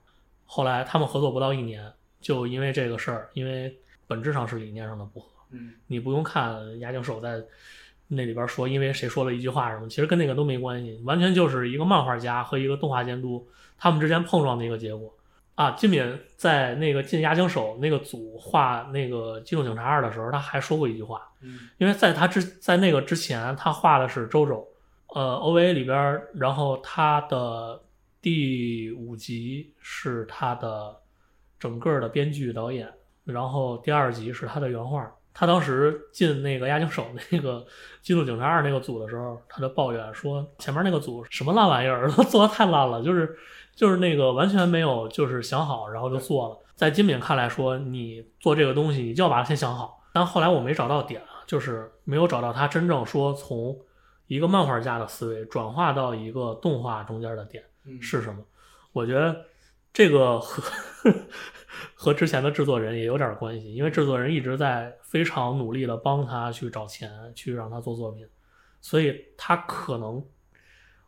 Speaker 2: 后来他们合作不到一年，就因为这个事儿，因为本质上是理念上的不合。
Speaker 1: 嗯，
Speaker 2: 你不用看押井守在那里边说，因为谁说了一句话什么，其实跟那个都没关系，完全就是一个漫画家和一个动画监督他们之间碰撞的一个结果。啊，金敏在那个进押井守那个组画那个《机动警察二》的时候，他还说过一句话，
Speaker 1: 嗯
Speaker 2: 因为在他之在那个之前，他画的是周周，呃，OVA 里边，然后他的第五集是他的整个的编剧导演，然后第二集是他的原画。他当时进那个押井守那个《机动警察二》那个组的时候，他就抱怨说前面那个组什么烂玩意儿，都做的太烂了，就是就是那个完全没有就是想好，然后就做了。在金敏看来说，你做这个东西，你就要把它先想好。但后来我没找到点啊，就是没有找到他真正说从一个漫画家的思维转化到一个动画中间的点
Speaker 1: 嗯
Speaker 2: 是什么。我觉得这个和 和之前的制作人也有点关系，因为制作人一直在非常努力的帮他去找钱，去让他做作品，所以他可能，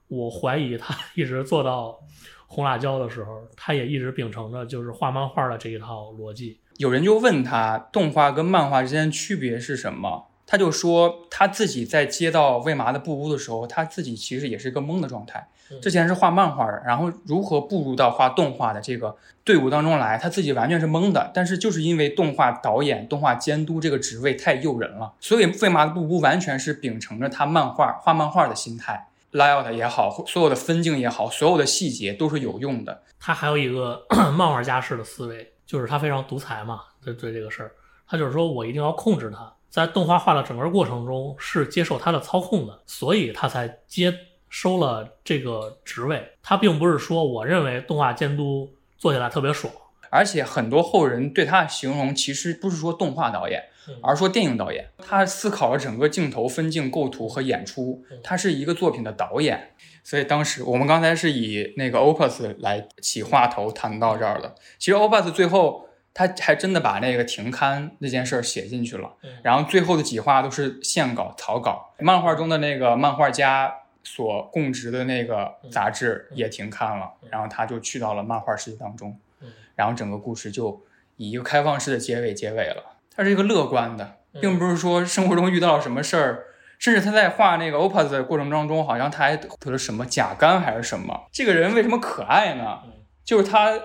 Speaker 2: 我怀疑他 一直做到红辣椒的时候，他也一直秉承着就是画漫画的这一套逻辑。
Speaker 1: 有人就问他动画跟漫画之间区别是什么，他就说他自己在接到魏麻的布屋的时候，他自己其实也是一个懵的状态。之前是画漫画的，然后如何步入到画动画的这个队伍当中来，他自己完全是懵的。但是就是因为动画导演、动画监督这个职位太诱人了，所以魏麻的布屋完全是秉承着他漫画画漫画的心态，layout 也好，所有的分镜也好，所有的细节都是有用的。
Speaker 2: 他还有一个 漫画家式的思维，就是他非常独裁嘛，对对这个事儿，他就是说我一定要控制他，在动画化的整个过程中是接受他的操控的，所以他才接收了这个职位。他并不是说我认为动画监督做起来特别爽，
Speaker 1: 而且很多后人对他的形容，其实不是说动画导演
Speaker 2: 嗯，
Speaker 1: 而是说电影导演。他思考了整个镜头分镜、构图和演出，他是一个作品的导演。所以当时我们刚才是以那个 Opus 来起话头谈到这儿的。其实 Opus 最后他还真的把那个停刊那件事儿写进去了
Speaker 2: 嗯，
Speaker 1: 然后最后的几话都是线稿、草稿。漫画中的那个漫画家所供职的那个杂志也停刊了，然后他就去到了漫画世界当中。然后整个故事就以一个开放式的结尾结尾了。他是一个乐观的，并不是说生活中遇到了什么事儿，甚至他在画那个 opus 的过程当中，好像他还得了什么甲肝还是什么。这个人为什么可爱呢？就是，他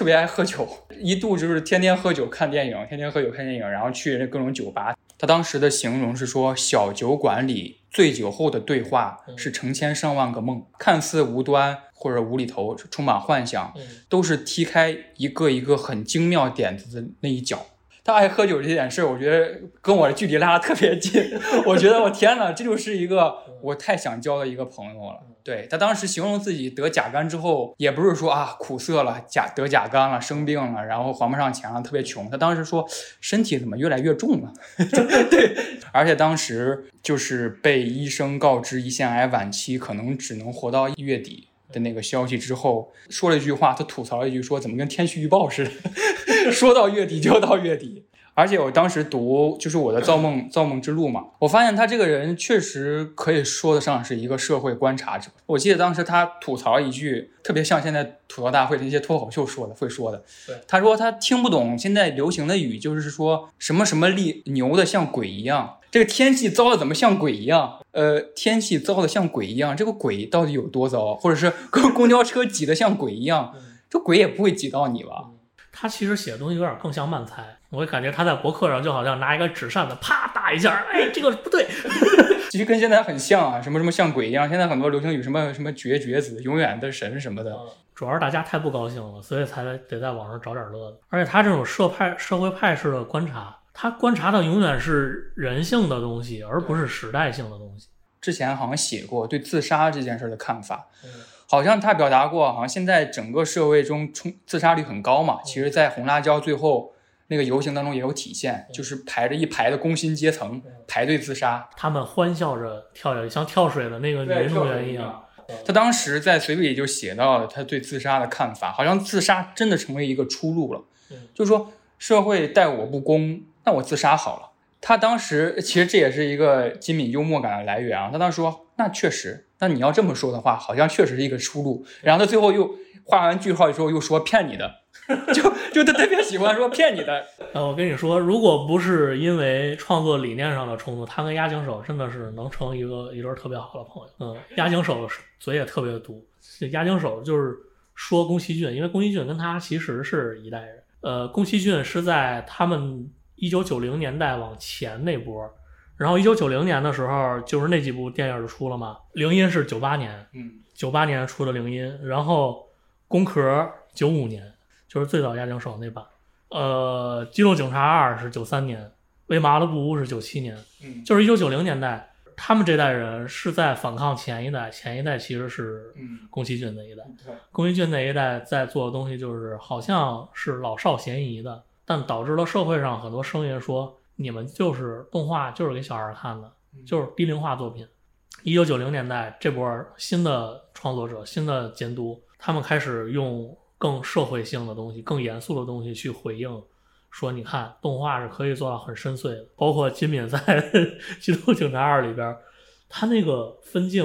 Speaker 1: 特别爱喝酒，一度就是天天喝酒看电影，天天喝酒看电影，然后去那各种酒吧。他当时的形容是说，小酒馆里醉酒后的对话是成千上万个梦，看似无端，或者无厘头，充满幻想，
Speaker 2: 嗯
Speaker 1: 都是踢开一个一个很精妙点子的那一脚。他爱喝酒这件事儿，我觉得跟我的距离拉得特别近。我觉得我天哪，这就是一个我太想交的一个朋友了。对他当时形容自己得甲肝之后，也不是说啊苦涩了，甲得甲肝了，生病了，然后还不上钱了，特别穷。他当时说身体怎么越来越重了？对，而且当时就是被医生告知胰腺癌晚期，可能只能活到月底。的那个消息之后，说了一句话，他吐槽了一句说：“怎么跟天气预报似的，说到月底就到月底。”而且我当时读就是我的《造梦造梦之路》嘛，我发现他这个人确实可以说得上是一个社会观察者。我记得当时他吐槽一句，特别像现在吐槽大会的一些脱口秀说的会说的
Speaker 2: 对，
Speaker 1: 他说他听不懂现在流行的语，就是说什么什么力牛的像鬼一样，这个天气糟的怎么像鬼一样？呃，天气糟的像鬼一样，这个鬼到底有多糟？或者是公公交车挤得像鬼一样，这鬼也不会挤到你吧？
Speaker 2: 他其实写的东西有点更像漫才，我感觉他在博客上就好像拿一个纸扇子啪打一下，哎，这个不对，
Speaker 1: 其实跟现在很像啊，什么什么像鬼一样。现在很多流行语，什么什么绝绝子、永远的神什么的。
Speaker 2: 主要是大家太不高兴了，所以才得在网上找点乐子。而且他这种社派、社会派式的观察，他观察的永远是人性的东西，而不是时代性的东西。
Speaker 1: 之前好像写过对自杀这件事的看法，好像他表达过，好像现在整个社会中冲自杀率很高嘛。其实，在红辣椒最后那个游行当中也有体现，就是排着一排的工薪阶层排队自杀。
Speaker 2: 他们欢笑着跳下去，像跳水的那个女运动员一样。
Speaker 1: 他当时在随笔里就写到了他对自杀的看法，好像自杀真的成为一个出路了。就是说社会待我不公，那我自杀好了。他当时其实这也是一个金敏幽默感的来源啊。他当时说，那确实，那你要这么说的话，好像确实是一个出路。然后他最后又画完句号之后又说骗你的，就就他特别喜欢说骗你的。
Speaker 2: 呃，我跟你说，如果不是因为创作理念上的冲突，他跟押井守真的是能成一个一对特别好的朋友。嗯，押井守嘴也特别毒，押井守就是说宫崎骏，因为宫崎骏跟他其实是一代人。呃，宫崎骏是在他们一九九零年代往前那波，然后一九九零年的时候，就是那几部电影就出了嘛。铃音是九八年，
Speaker 1: 嗯，
Speaker 2: 九八年出的铃音，然后宫壳九五年，就是最早押井守那版。呃，《机动警察二》是九三年，《为麻的布屋》是九七年，
Speaker 1: 嗯
Speaker 2: 就是一九九零年代，他们这代人是在反抗前一代，前一代其实是
Speaker 1: 嗯
Speaker 2: 宫崎骏那一代，宫崎骏那一代在做的东西就是好像是老少咸宜的，但导致了社会上很多声音说你们就是动画就是给小孩看的，就是低龄化作品。一九九零年代这波新的创作者、新的监督，他们开始用更社会性的东西、更严肃的东西去回应，说你看动画是可以做到很深邃的。包括金敏在《机动警察二》里边，他那个分镜，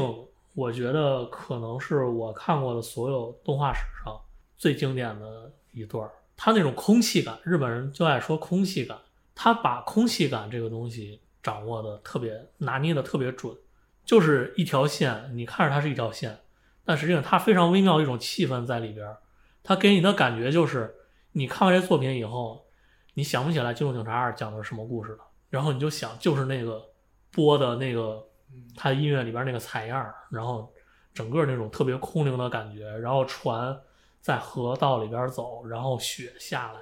Speaker 2: 我觉得可能是我看过的所有动画史上最经典的一段儿。他那种空气感，日本人就爱说空气感，他把空气感这个东西掌握的特别拿捏的特别准。就是一条线，你看着它是一条线，但实际上它非常微妙的一种气氛在里边。它给你的感觉就是，你看完这作品以后，你想不起来《机动警察二》讲的是什么故事了，然后你就想就是那个播的那个它音乐里边那个采样儿，然后整个那种特别空灵的感觉，然后船在河道里边走，然后雪下来。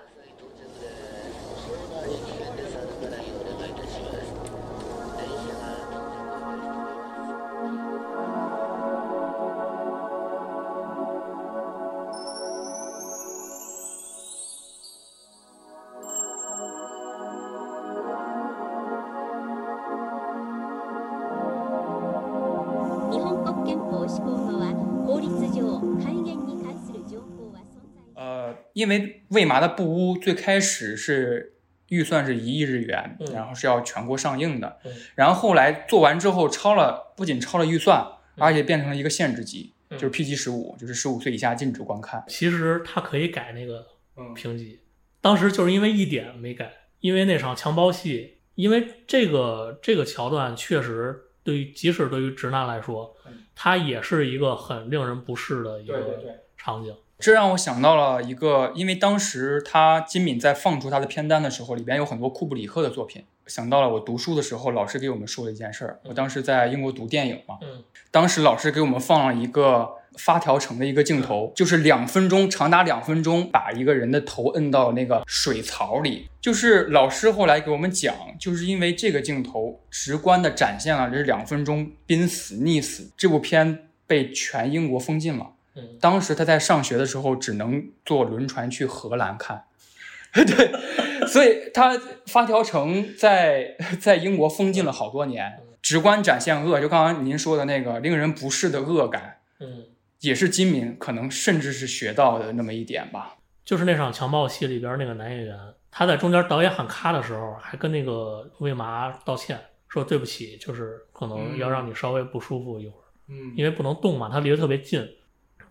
Speaker 1: 因为魏麻的布屋最开始是预算是一亿日元，
Speaker 2: 嗯
Speaker 1: 然后是要全国上映的，
Speaker 2: 嗯
Speaker 1: 然后后来做完之后超了，不仅超了预算，而且变成了一个限制级，
Speaker 2: 嗯
Speaker 1: 就是 PG 十五，就是十五岁以下禁止观看。
Speaker 2: 其实它可以改那个
Speaker 1: 嗯
Speaker 2: 评级，当时就是因为一点没改，因为那场强暴戏，因为这个这个桥段确实对于即使对于直男来说，它也是一个很令人不适的一个场景。
Speaker 1: 这让我想到了一个，因为当时他金敏在放出他的片单的时候，里边有很多库布里克的作品，想到了我读书的时候老师给我们说的一件事儿。我当时在英国读电影嘛，
Speaker 2: 嗯
Speaker 1: 当时老师给我们放了一个发条城的一个镜头，就是两分钟，长达两分钟，把一个人的头摁到那个水槽里。就是老师后来给我们讲，就是因为这个镜头直观的展现了这两分钟濒死溺死。这部片被全英国封禁了。
Speaker 2: 嗯
Speaker 1: 当时他在上学的时候，只能坐轮船去荷兰看。对，所以他发条城在在英国封禁了好多年，直观展现恶，就刚刚您说的那个令人不适的恶感，
Speaker 2: 嗯，
Speaker 1: 也是金敏可能甚至是学到的那么一点吧。
Speaker 2: 就是那场强暴戏里边那个男演员，他在中间导演喊咔的时候，还跟那个魏麻道歉，说对不起，就是可能要让你稍微不舒服一会儿，
Speaker 1: 嗯
Speaker 2: 因为不能动嘛，他离得特别近。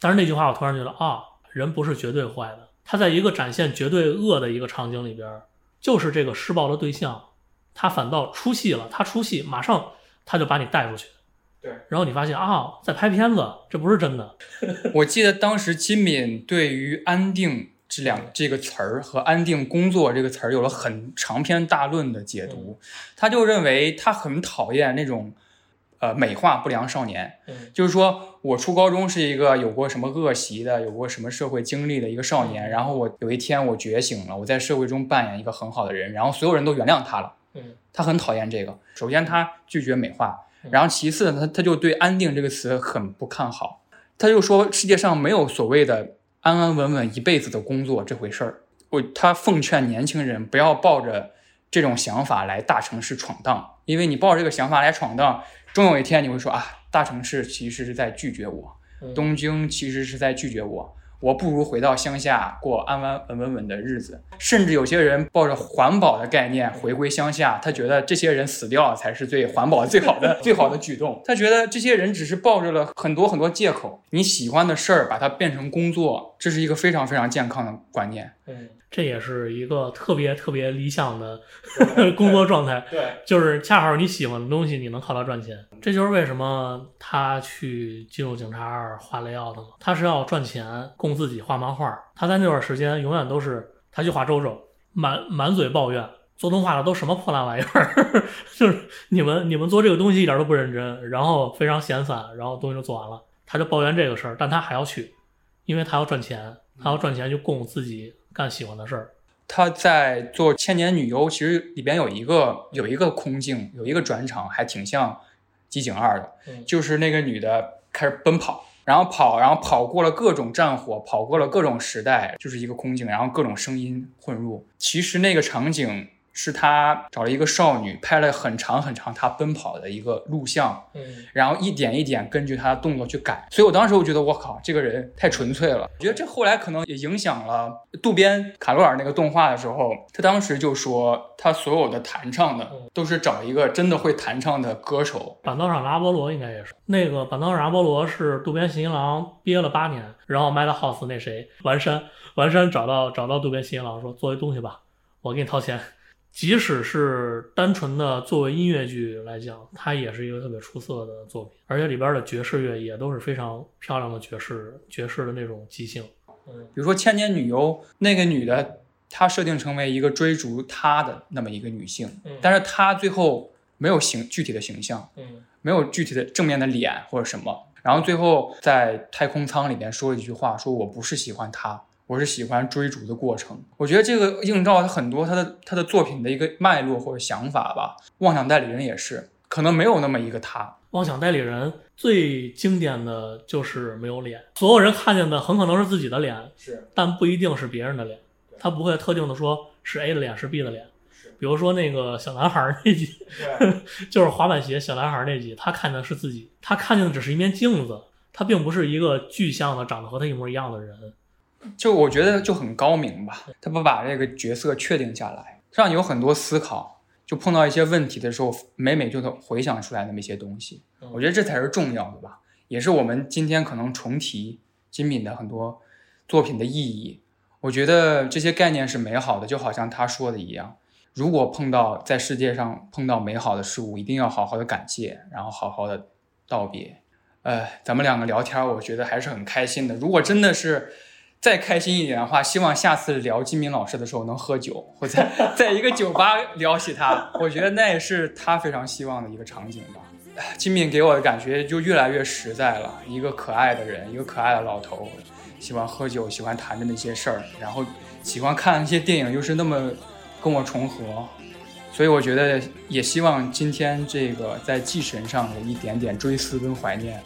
Speaker 2: 但是那句话我突然觉得啊，人不是绝对坏的，他在一个展现绝对恶的一个场景里边，就是这个施暴的对象，他反倒出戏了，他出戏，马上他就把你带出去。
Speaker 1: 对，
Speaker 2: 然后你发现啊，在拍片子，这不是真的。
Speaker 1: 我记得当时金敏对于“安定”这两这个词儿和“安定工作”这个词儿有了很长篇大论的解读，他就认为他很讨厌那种。呃，美化不良少年，
Speaker 2: 嗯
Speaker 1: 就是说我初高中是一个有过什么恶习的，有过什么社会经历的一个少年，然后我有一天我觉醒了，我在社会中扮演一个很好的人，然后所有人都原谅他了，
Speaker 2: 嗯
Speaker 1: 他很讨厌这个。首先，他拒绝美化，然后其次呢，他他就对“安定”这个词很不看好，他就说世界上没有所谓的安安稳稳一辈子的工作这回事儿。我他奉劝年轻人不要抱着这种想法来大城市闯荡，因为你抱着这个想法来闯荡，终有一天你会说啊，大城市其实是在拒绝我，
Speaker 2: 嗯
Speaker 1: 东京其实是在拒绝我。我不如回到乡下过安安稳稳稳的日子，甚至有些人抱着环保的概念回归乡下，他觉得这些人死掉才是最环保、最好的、最好的举动。他觉得这些人只是抱着了很多很多借口，你喜欢的事儿把它变成工作，这是一个非常非常健康的观念。
Speaker 2: 嗯，这也是一个特别特别理想的 工作状态。
Speaker 1: 对，
Speaker 2: 就是恰好你喜欢的东西，你能靠它赚钱。这就是为什么他去进入警察二画雷奥的嘛，他是要赚钱供自己画漫画。他在那段时间永远都是他去画周周，满满嘴抱怨，做动画的都什么破烂玩意儿，就是你们你们做这个东西一点都不认真，然后非常闲散，然后东西就做完了，他就抱怨这个事儿，但他还要去，因为他要赚钱，他要赚钱就供自己干喜欢的事儿。
Speaker 1: 他在做《千年女优》，其实里边有一个有一个空镜，有一个转场，还挺像《机警二》的，
Speaker 2: 嗯
Speaker 1: 就是那个女的开始奔跑，然后跑，然后跑过了各种战火，跑过了各种时代，就是一个空镜，然后各种声音混入。其实那个场景是他找了一个少女，拍了很长很长她奔跑的一个录像，
Speaker 2: 嗯
Speaker 1: 然后一点一点根据她的动作去改，所以我当时我觉得我靠，这个人太纯粹了。我觉得这后来可能也影响了渡边卡罗尔那个动画的时候，他当时就说他所有的弹唱的都是找一个真的会弹唱的歌手。
Speaker 2: 板道上的阿波罗应该也是那个板道上阿波罗是渡边信一郎憋了八年，然后 Madhouse 那谁完山完山找到找到渡边信一郎说作为东西吧，我给你掏钱。即使是单纯的作为音乐剧来讲，它也是一个特别出色的作品，而且里边的爵士乐也都是非常漂亮的爵士爵士的那种即兴。嗯
Speaker 1: 比如说《千年女优》那个女的，她设定成为一个追逐她的那么一个女性，
Speaker 2: 嗯
Speaker 1: 但是她最后没有形具体的形象，
Speaker 2: 嗯
Speaker 1: 没有具体的正面的脸或者什么。然后最后在太空舱里面说了一句话，说我不是喜欢他，我是喜欢追逐的过程。我觉得这个映照他很多他的他的作品的一个脉络或者想法吧。妄想代理人也是，可能没有那么一个他。
Speaker 2: 妄想代理人最经典的就是没有脸，所有人看见的很可能是自己的脸，
Speaker 1: 是
Speaker 2: 但不一定是别人的脸，他不会特定的说是 A 的脸是 B 的脸。比如说那个小男孩儿那集，就是滑板鞋小男孩儿那集，他看见的是自己，他看见的只是一面镜子，他并不是一个具象的长得和他一模一样的人。
Speaker 1: 就我觉得就很高明吧，他不把这个角色确定下来，让你有很多思考。就碰到一些问题的时候，每每就能回想出来那么一些东西。我觉得这才是重要的吧，也是我们今天可能重提金敏的很多作品的意义。我觉得这些概念是美好的，就好像他说的一样，如果碰到在世界上碰到美好的事物，一定要好好的感谢，然后好好的道别。呃，咱们两个聊天，我觉得还是很开心的。如果真的是再开心一点的话，希望下次聊金敏老师的时候能喝酒，或在在一个酒吧聊起他，我觉得那也是他非常希望的一个场景吧。金敏给我的感觉就越来越实在了，一个可爱的人，一个可爱的老头，喜欢喝酒，喜欢谈的那些事儿，然后喜欢看那些电影，又是那么跟我重合，所以我觉得也希望今天这个在祭神上的一点点追思跟怀念，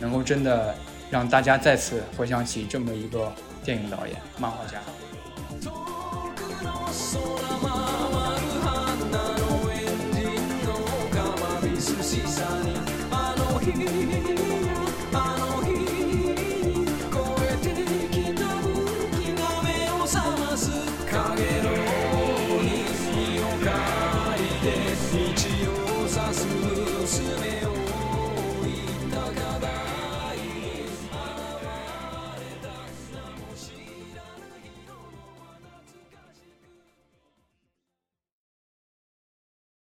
Speaker 1: 能够真的让大家再次回想起这么一个电影导演、漫画家。